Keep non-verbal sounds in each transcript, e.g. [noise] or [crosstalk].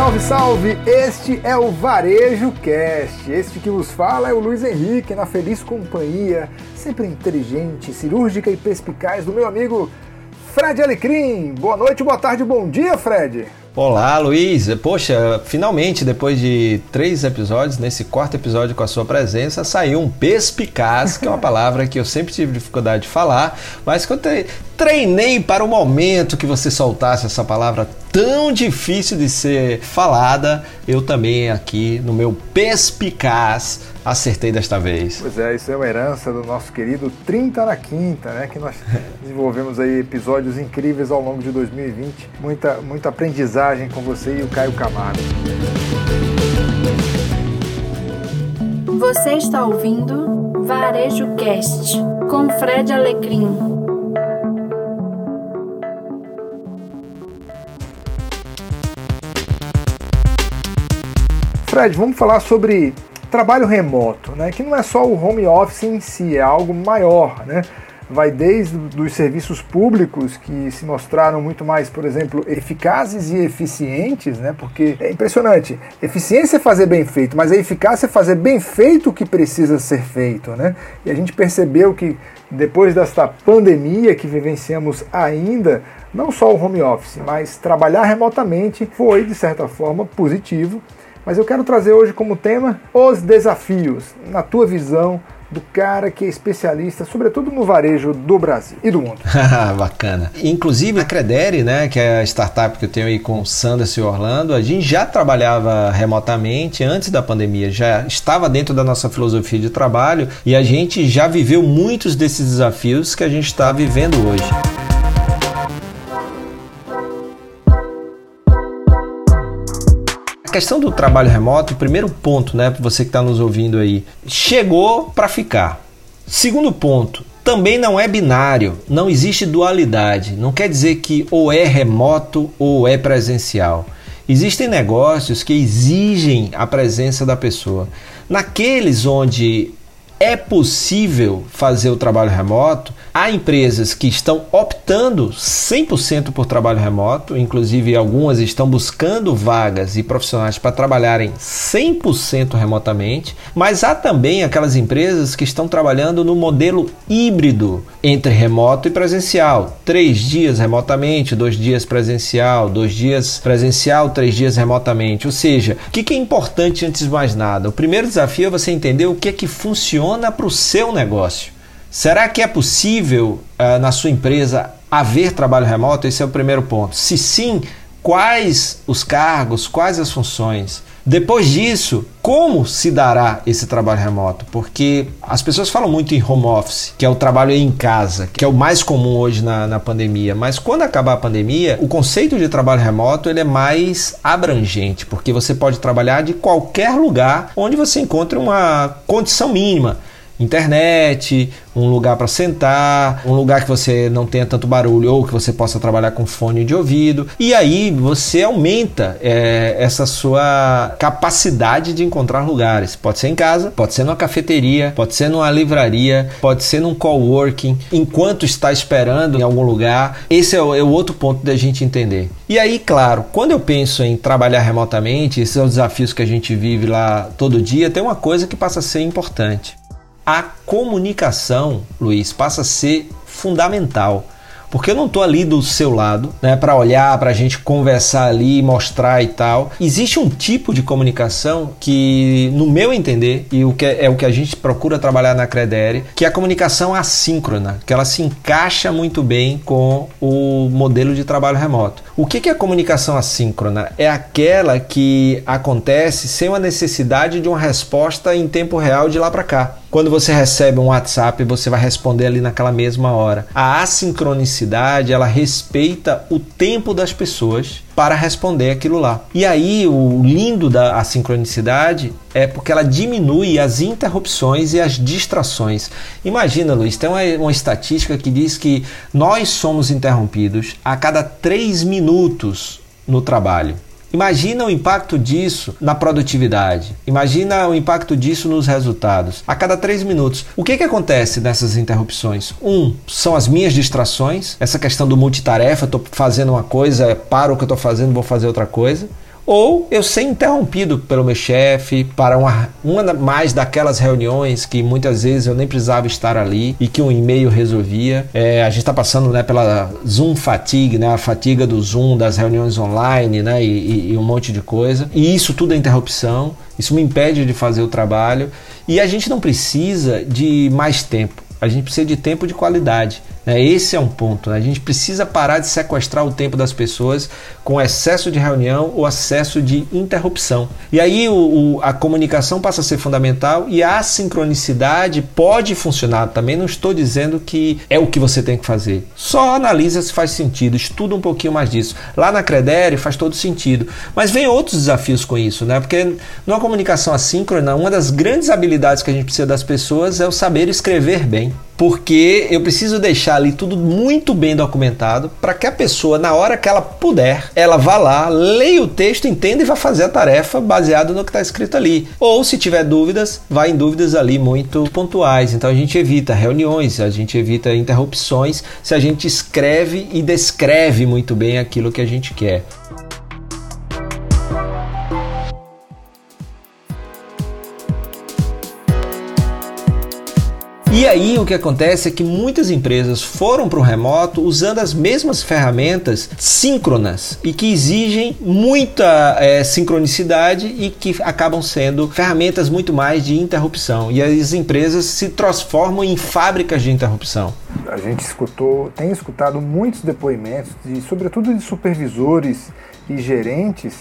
Salve, salve! Este é o Varejo Cast. Este que vos fala é o Luiz Henrique, na feliz companhia, sempre inteligente, cirúrgica e perspicaz do meu amigo Fred Alecrim. Boa noite, boa tarde, bom dia, Fred. Olá, Luiz. Poxa, finalmente, depois de três episódios, nesse quarto episódio com a sua presença, saiu um perspicaz, que é uma [laughs] palavra que eu sempre tive dificuldade de falar, mas que eu treinei para o momento que você soltasse essa palavra tão difícil de ser falada, eu também aqui no meu perspicaz acertei desta vez. Pois é, isso é uma herança do nosso querido 30 na Quinta, né? Que nós [laughs] desenvolvemos aí episódios incríveis ao longo de 2020. Muita, muita aprendizagem com você e o Caio Camargo. Você está ouvindo Varejo Cast com Fred Alecrim. Fred, vamos falar sobre trabalho remoto, né? Que não é só o home office em si, é algo maior, né? Vai desde os serviços públicos que se mostraram muito mais, por exemplo, eficazes e eficientes, né? Porque é impressionante. Eficiência é fazer bem feito, mas a eficácia é fazer bem feito o que precisa ser feito, né? E a gente percebeu que depois desta pandemia que vivenciamos ainda, não só o home office, mas trabalhar remotamente foi de certa forma positivo mas eu quero trazer hoje como tema os desafios, na tua visão, do cara que é especialista, sobretudo no varejo do Brasil e do mundo. [laughs] Bacana. Inclusive a Credere, né, que é a startup que eu tenho aí com o Sanders e Orlando, a gente já trabalhava remotamente antes da pandemia, já estava dentro da nossa filosofia de trabalho e a gente já viveu muitos desses desafios que a gente está vivendo hoje. A questão do trabalho remoto, primeiro ponto, né, para você que está nos ouvindo aí, chegou para ficar. Segundo ponto, também não é binário, não existe dualidade. Não quer dizer que ou é remoto ou é presencial. Existem negócios que exigem a presença da pessoa. Naqueles onde é possível fazer o trabalho remoto. Há empresas que estão optando 100% por trabalho remoto, inclusive algumas estão buscando vagas e profissionais para trabalharem 100% remotamente, mas há também aquelas empresas que estão trabalhando no modelo híbrido entre remoto e presencial. Três dias remotamente, dois dias presencial, dois dias presencial, três dias remotamente. Ou seja, o que é importante antes de mais nada? O primeiro desafio é você entender o que é que funciona funciona para o seu negócio. Será que é possível uh, na sua empresa haver trabalho remoto? Esse é o primeiro ponto. Se sim, quais os cargos, quais as funções? Depois disso, como se dará esse trabalho remoto? Porque as pessoas falam muito em home office, que é o trabalho em casa, que é o mais comum hoje na, na pandemia. Mas quando acabar a pandemia, o conceito de trabalho remoto ele é mais abrangente, porque você pode trabalhar de qualquer lugar onde você encontre uma condição mínima internet, um lugar para sentar, um lugar que você não tenha tanto barulho ou que você possa trabalhar com fone de ouvido. E aí você aumenta é, essa sua capacidade de encontrar lugares. Pode ser em casa, pode ser numa cafeteria, pode ser numa livraria, pode ser num coworking, enquanto está esperando em algum lugar. Esse é o, é o outro ponto da gente entender. E aí, claro, quando eu penso em trabalhar remotamente, esses são os desafios que a gente vive lá todo dia, tem uma coisa que passa a ser importante a comunicação, Luiz, passa a ser fundamental. Porque eu não estou ali do seu lado, né, para olhar, para a gente conversar ali, mostrar e tal. Existe um tipo de comunicação que, no meu entender, e o que é, é o que a gente procura trabalhar na Credere, que é a comunicação assíncrona, que ela se encaixa muito bem com o modelo de trabalho remoto. O que é a comunicação assíncrona? É aquela que acontece sem a necessidade de uma resposta em tempo real de lá para cá. Quando você recebe um WhatsApp, você vai responder ali naquela mesma hora. A assincronicidade, ela respeita o tempo das pessoas para responder aquilo lá. E aí, o lindo da assincronicidade é porque ela diminui as interrupções e as distrações. Imagina, Luiz, tem uma, uma estatística que diz que nós somos interrompidos a cada três minutos no trabalho. Imagina o impacto disso na produtividade. Imagina o impacto disso nos resultados. A cada três minutos, o que, que acontece nessas interrupções? Um, são as minhas distrações, essa questão do multitarefa, estou fazendo uma coisa, paro o que eu estou fazendo, vou fazer outra coisa. Ou eu ser interrompido pelo meu chefe para uma, uma mais daquelas reuniões que muitas vezes eu nem precisava estar ali e que um e-mail resolvia. É, a gente está passando né, pela Zoom fatigue, né, a fatiga do Zoom, das reuniões online né, e, e um monte de coisa. E isso tudo é interrupção, isso me impede de fazer o trabalho e a gente não precisa de mais tempo. A gente precisa de tempo de qualidade. Né? Esse é um ponto. Né? A gente precisa parar de sequestrar o tempo das pessoas com excesso de reunião ou excesso de interrupção. E aí o, o, a comunicação passa a ser fundamental e a sincronicidade pode funcionar. Também não estou dizendo que é o que você tem que fazer. Só analisa se faz sentido, estuda um pouquinho mais disso. Lá na Credere faz todo sentido. Mas vem outros desafios com isso, né? Porque numa comunicação assíncrona, uma das grandes habilidades que a gente precisa das pessoas é o saber escrever bem porque eu preciso deixar ali tudo muito bem documentado para que a pessoa, na hora que ela puder, ela vá lá, leia o texto, entenda e vá fazer a tarefa baseado no que está escrito ali. Ou se tiver dúvidas, vá em dúvidas ali muito pontuais. Então a gente evita reuniões, a gente evita interrupções se a gente escreve e descreve muito bem aquilo que a gente quer. E aí o que acontece é que muitas empresas foram para o remoto usando as mesmas ferramentas síncronas e que exigem muita é, sincronicidade e que acabam sendo ferramentas muito mais de interrupção. E as empresas se transformam em fábricas de interrupção. A gente escutou, tem escutado muitos depoimentos, de, sobretudo de supervisores e gerentes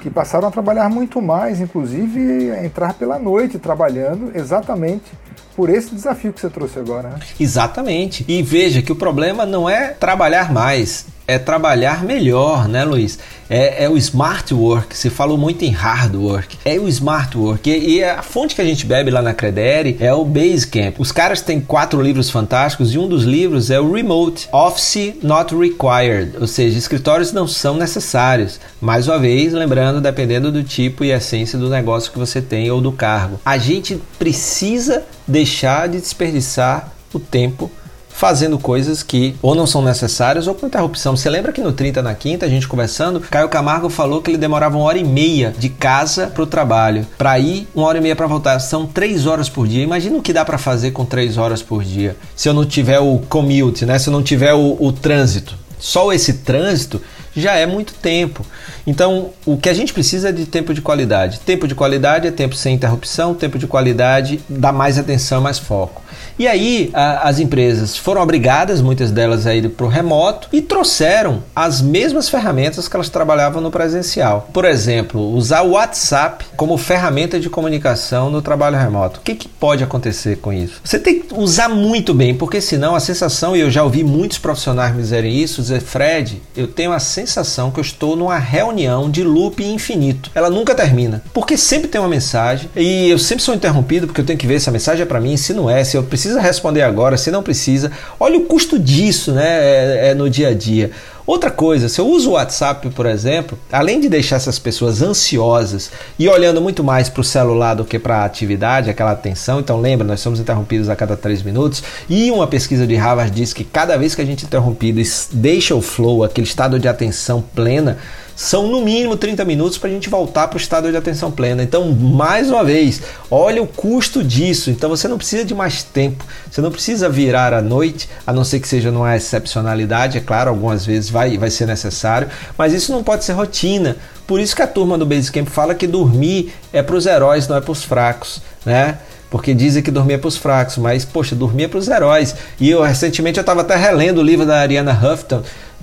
que passaram a trabalhar muito mais, inclusive a entrar pela noite trabalhando exatamente por esse desafio que você trouxe agora. Né? Exatamente. E veja que o problema não é trabalhar mais, é trabalhar melhor, né, Luiz? É, é, o smart work. Se falou muito em hard work. É o smart work. E, e, a fonte que a gente bebe lá na Credere é o Basecamp. Os caras têm quatro livros fantásticos e um dos livros é o Remote Office Not Required, ou seja, escritórios não são necessários. Mais uma vez, lembrando, dependendo do tipo e essência do negócio que você tem ou do cargo. A gente precisa deixar de desperdiçar o tempo fazendo coisas que ou não são necessárias ou com interrupção. Você lembra que no 30 na quinta, a gente conversando, Caio Camargo falou que ele demorava uma hora e meia de casa para o trabalho. Para ir, uma hora e meia para voltar. São três horas por dia. Imagina o que dá para fazer com três horas por dia. Se eu não tiver o commute, né? Se eu não tiver o, o trânsito. Só esse trânsito já é muito tempo. Então, o que a gente precisa é de tempo de qualidade. Tempo de qualidade é tempo sem interrupção, tempo de qualidade dá mais atenção, mais foco. E aí a, as empresas foram obrigadas, muitas delas, a ir para o remoto e trouxeram as mesmas ferramentas que elas trabalhavam no presencial. Por exemplo, usar o WhatsApp como ferramenta de comunicação no trabalho remoto. O que, que pode acontecer com isso? Você tem que usar muito bem, porque senão a sensação, e eu já ouvi muitos profissionais me dizerem isso, dizer, Fred, eu tenho a sensação que eu estou numa reunião de loop infinito. Ela nunca termina, porque sempre tem uma mensagem e eu sempre sou interrompido porque eu tenho que ver se a mensagem é para mim, se não é, se eu preciso precisa responder agora, se não precisa. Olha o custo disso né, é, é no dia a dia. Outra coisa, se eu uso o WhatsApp, por exemplo, além de deixar essas pessoas ansiosas e olhando muito mais para o celular do que para a atividade, aquela atenção, então lembra, nós somos interrompidos a cada três minutos e uma pesquisa de Harvard diz que cada vez que a gente é interrompido deixa o flow, aquele estado de atenção plena, são no mínimo 30 minutos para a gente voltar para o estado de atenção plena. Então, mais uma vez, olha o custo disso. Então, você não precisa de mais tempo, você não precisa virar à noite, a não ser que seja numa excepcionalidade, é claro, algumas vezes vai, vai ser necessário, mas isso não pode ser rotina. Por isso que a turma do Basecamp fala que dormir é para os heróis, não é para os fracos, né? porque dizem que dormir é para os fracos, mas poxa, dormir é para os heróis. E eu recentemente eu estava até relendo o livro da Ariana Huffington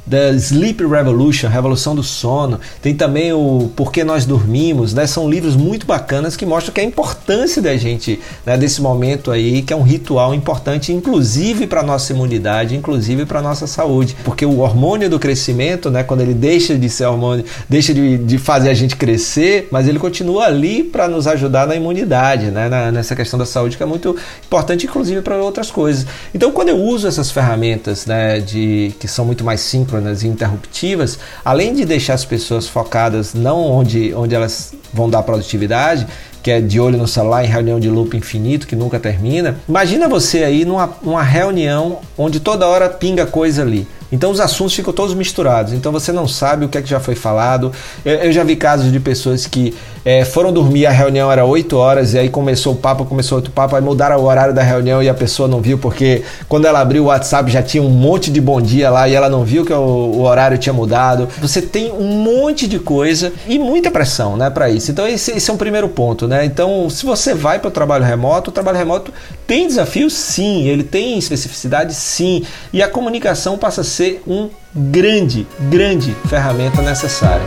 The Sleep Revolution, Revolução do Sono. Tem também o Por que Nós Dormimos, né? São livros muito bacanas que mostram que a importância da gente, né, desse momento aí, que é um ritual importante, inclusive para nossa imunidade, inclusive para nossa saúde. Porque o hormônio do crescimento, né, quando ele deixa de ser hormônio, deixa de, de fazer a gente crescer, mas ele continua ali para nos ajudar na imunidade, né, na, nessa questão da saúde, que é muito importante, inclusive para outras coisas. Então, quando eu uso essas ferramentas, né, de, que são muito mais simples, síncronas e interruptivas, além de deixar as pessoas focadas não onde, onde elas vão dar produtividade, que é de olho no celular em reunião de loop infinito que nunca termina. Imagina você aí numa, numa reunião onde toda hora pinga coisa ali. Então os assuntos ficam todos misturados. Então você não sabe o que é que já foi falado. Eu, eu já vi casos de pessoas que é, foram dormir, a reunião era 8 horas, e aí começou o papo, começou outro papo, aí mudaram o horário da reunião e a pessoa não viu, porque quando ela abriu o WhatsApp já tinha um monte de bom dia lá e ela não viu que o, o horário tinha mudado. Você tem um monte de coisa e muita pressão né, para isso. Então esse, esse é um primeiro ponto. Né? Então, se você vai para o trabalho remoto, o trabalho remoto tem desafios sim, ele tem especificidade sim, e a comunicação passa a ser um grande, grande ferramenta necessária.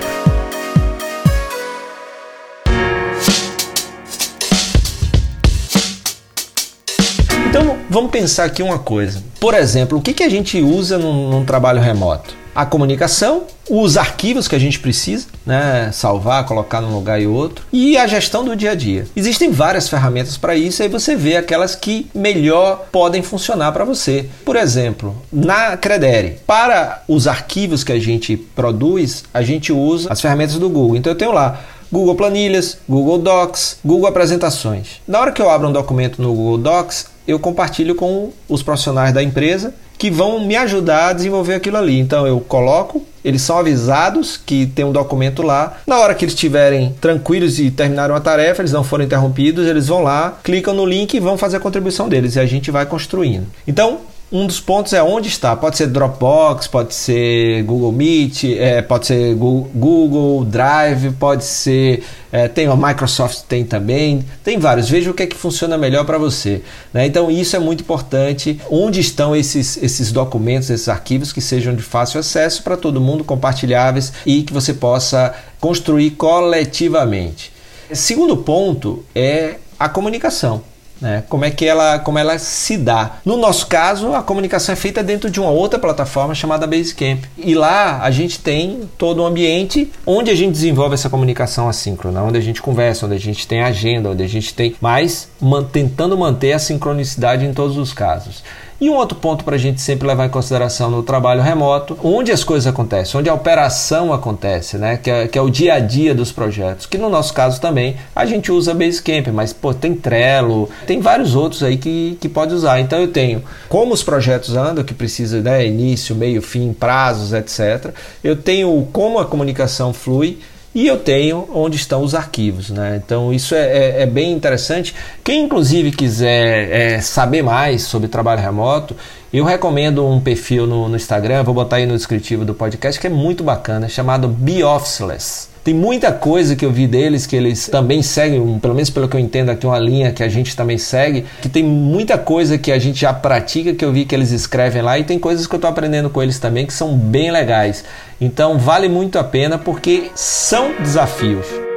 Então vamos pensar aqui uma coisa. Por exemplo, o que, que a gente usa num, num trabalho remoto? A comunicação, os arquivos que a gente precisa, né, salvar, colocar num lugar e outro, e a gestão do dia a dia. Existem várias ferramentas para isso, aí você vê aquelas que melhor podem funcionar para você. Por exemplo, na Credere, para os arquivos que a gente produz, a gente usa as ferramentas do Google. Então eu tenho lá Google Planilhas, Google Docs, Google Apresentações. Na hora que eu abro um documento no Google Docs, eu compartilho com os profissionais da empresa que vão me ajudar a desenvolver aquilo ali. Então eu coloco, eles são avisados que tem um documento lá. Na hora que eles estiverem tranquilos e terminaram a tarefa, eles não foram interrompidos, eles vão lá, clicam no link e vão fazer a contribuição deles e a gente vai construindo. Então, um dos pontos é onde está. Pode ser Dropbox, pode ser Google Meet, é, pode ser Google Drive, pode ser. É, tem a Microsoft tem também, tem vários. Veja o que é que funciona melhor para você. Né? Então isso é muito importante. Onde estão esses, esses documentos, esses arquivos que sejam de fácil acesso para todo mundo, compartilháveis e que você possa construir coletivamente. Segundo ponto é a comunicação. Né? Como é que ela, como ela se dá? No nosso caso, a comunicação é feita dentro de uma outra plataforma chamada Basecamp. E lá a gente tem todo um ambiente onde a gente desenvolve essa comunicação assíncrona, onde a gente conversa, onde a gente tem agenda, onde a gente tem, mas man, tentando manter a sincronicidade em todos os casos. E um outro ponto para a gente sempre levar em consideração no trabalho remoto, onde as coisas acontecem, onde a operação acontece, né? que, é, que é o dia a dia dos projetos. Que no nosso caso também a gente usa Basecamp, mas pô, tem Trello, tem vários outros aí que, que pode usar. Então eu tenho como os projetos andam, que precisa né, início, meio, fim, prazos, etc. Eu tenho como a comunicação flui e eu tenho onde estão os arquivos. Né? Então isso é, é, é bem interessante. Quem inclusive quiser é, saber mais sobre trabalho remoto, eu recomendo um perfil no, no Instagram, vou botar aí no descritivo do podcast, que é muito bacana, chamado Be Officeless. Tem muita coisa que eu vi deles que eles também seguem, pelo menos pelo que eu entendo aqui, uma linha que a gente também segue, que tem muita coisa que a gente já pratica, que eu vi que eles escrevem lá, e tem coisas que eu estou aprendendo com eles também que são bem legais. Então vale muito a pena porque são desafios.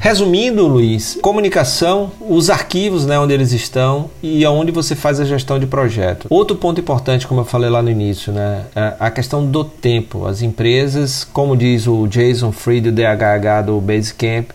Resumindo, Luiz, comunicação, os arquivos, né, onde eles estão e aonde você faz a gestão de projeto. Outro ponto importante, como eu falei lá no início, né, é a questão do tempo. As empresas, como diz o Jason Fried, do DHH do Basecamp,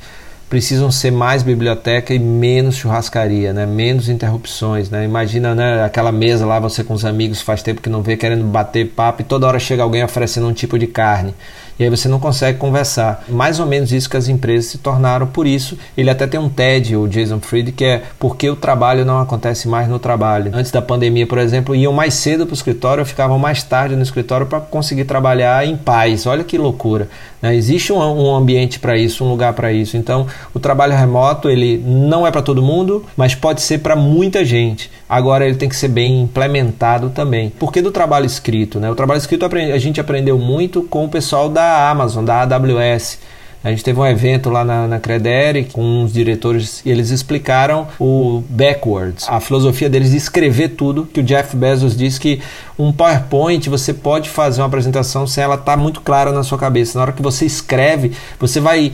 precisam ser mais biblioteca e menos churrascaria, né? menos interrupções. Né? Imagina né, aquela mesa lá, você com os amigos faz tempo que não vê, querendo bater papo e toda hora chega alguém oferecendo um tipo de carne e aí você não consegue conversar. Mais ou menos isso que as empresas se tornaram por isso. Ele até tem um TED, o Jason Fried, que é porque o trabalho não acontece mais no trabalho. Antes da pandemia, por exemplo, iam mais cedo para o escritório, ficavam mais tarde no escritório para conseguir trabalhar em paz. Olha que loucura. Né? Existe um, um ambiente para isso, um lugar para isso. Então, o trabalho remoto ele não é para todo mundo, mas pode ser para muita gente. Agora, ele tem que ser bem implementado também. Porque do trabalho escrito, né? O trabalho escrito a gente aprendeu muito com o pessoal da da Amazon, da AWS. A gente teve um evento lá na, na Credere com os diretores e eles explicaram o backwards, a filosofia deles de escrever tudo, que o Jeff Bezos disse que um PowerPoint você pode fazer uma apresentação sem ela estar tá muito clara na sua cabeça. Na hora que você escreve, você vai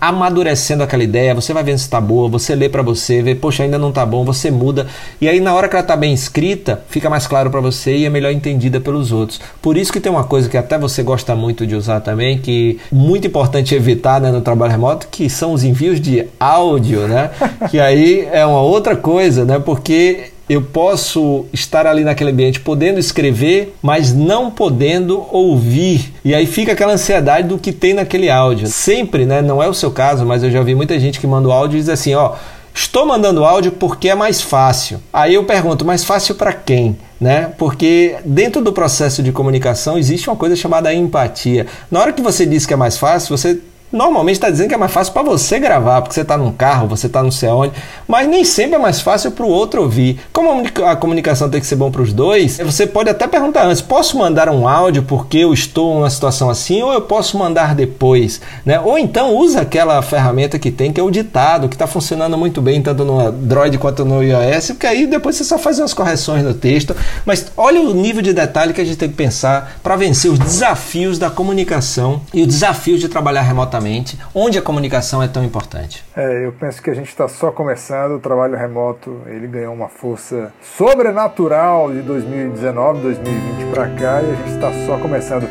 amadurecendo aquela ideia, você vai vendo se está boa, você lê para você, vê, poxa, ainda não está bom, você muda. E aí na hora que ela está bem escrita, fica mais claro para você e é melhor entendida pelos outros. Por isso que tem uma coisa que até você gosta muito de usar também, que muito importante evitar né, no trabalho remoto, que são os envios de áudio, né? [laughs] que aí é uma outra coisa, né? Porque eu posso estar ali naquele ambiente podendo escrever, mas não podendo ouvir. E aí fica aquela ansiedade do que tem naquele áudio. Sempre, né? Não é o seu caso, mas eu já vi muita gente que manda o áudio e diz assim: ó, Estou mandando áudio porque é mais fácil. Aí eu pergunto, mais fácil para quem? Né? Porque dentro do processo de comunicação existe uma coisa chamada empatia. Na hora que você diz que é mais fácil, você normalmente está dizendo que é mais fácil para você gravar, porque você está num carro, você está não sei onde, mas nem sempre é mais fácil para o outro ouvir. Como a comunicação tem que ser bom para os dois, você pode até perguntar antes: posso mandar um áudio porque eu estou numa situação assim, ou eu posso mandar depois, né? Ou então usa aquela ferramenta que tem que é o ditado, que está funcionando muito bem tanto no Android quanto no iOS, porque aí depois você só faz umas correções no texto. Mas olha o nível de detalhe que a gente tem que pensar para vencer os desafios da comunicação e o desafio de trabalhar remotamente onde a comunicação é tão importante? É, eu penso que a gente está só começando, o trabalho remoto ele ganhou uma força sobrenatural de 2019, 2020 para cá e a gente está só começando.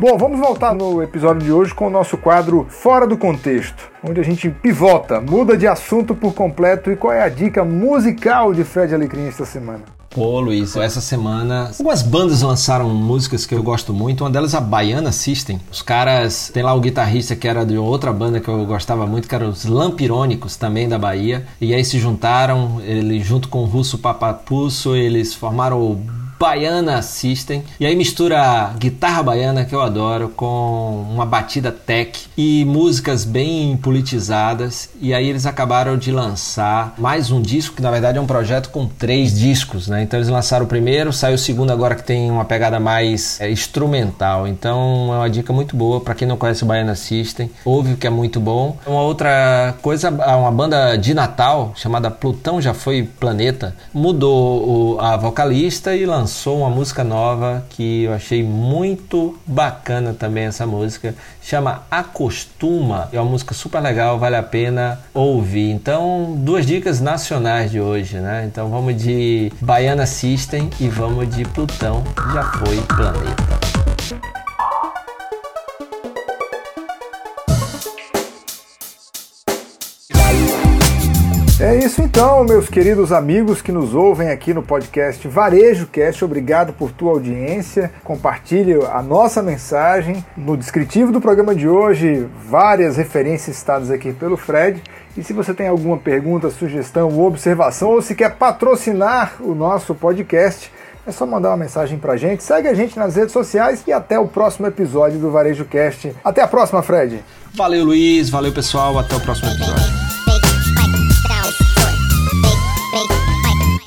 Bom, vamos voltar no episódio de hoje com o nosso quadro Fora do Contexto, onde a gente pivota, muda de assunto por completo e qual é a dica musical de Fred Alecrim esta semana? Pô, Luiz, essa semana algumas bandas lançaram músicas que eu gosto muito. Uma delas a Baiana System. Os caras, tem lá o guitarrista que era de outra banda que eu gostava muito, que eram os Lampirônicos, também da Bahia. E aí se juntaram, ele junto com o Russo Papapusso, eles formaram o Baiana System. E aí mistura guitarra baiana, que eu adoro, com uma batida tech e músicas bem politizadas. E aí eles acabaram de lançar mais um disco, que na verdade é um projeto com três discos, né? Então eles lançaram o primeiro, saiu o segundo agora que tem uma pegada mais é, instrumental. Então é uma dica muito boa para quem não conhece o Baiana System. Ouve o que é muito bom. Uma outra coisa, uma banda de Natal chamada Plutão Já Foi Planeta mudou a vocalista e lançou lançou uma música nova que eu achei muito bacana também essa música, chama Acostuma. É uma música super legal, vale a pena ouvir. Então, duas dicas nacionais de hoje, né? Então vamos de Baiana System e vamos de Plutão, já foi planeta. É isso então, meus queridos amigos que nos ouvem aqui no podcast Varejo Cast. Obrigado por tua audiência. Compartilhe a nossa mensagem. No descritivo do programa de hoje, várias referências citadas aqui pelo Fred. E se você tem alguma pergunta, sugestão ou observação, ou se quer patrocinar o nosso podcast, é só mandar uma mensagem pra gente. Segue a gente nas redes sociais e até o próximo episódio do Varejo Cast. Até a próxima, Fred. Valeu, Luiz. Valeu, pessoal. Até o próximo episódio.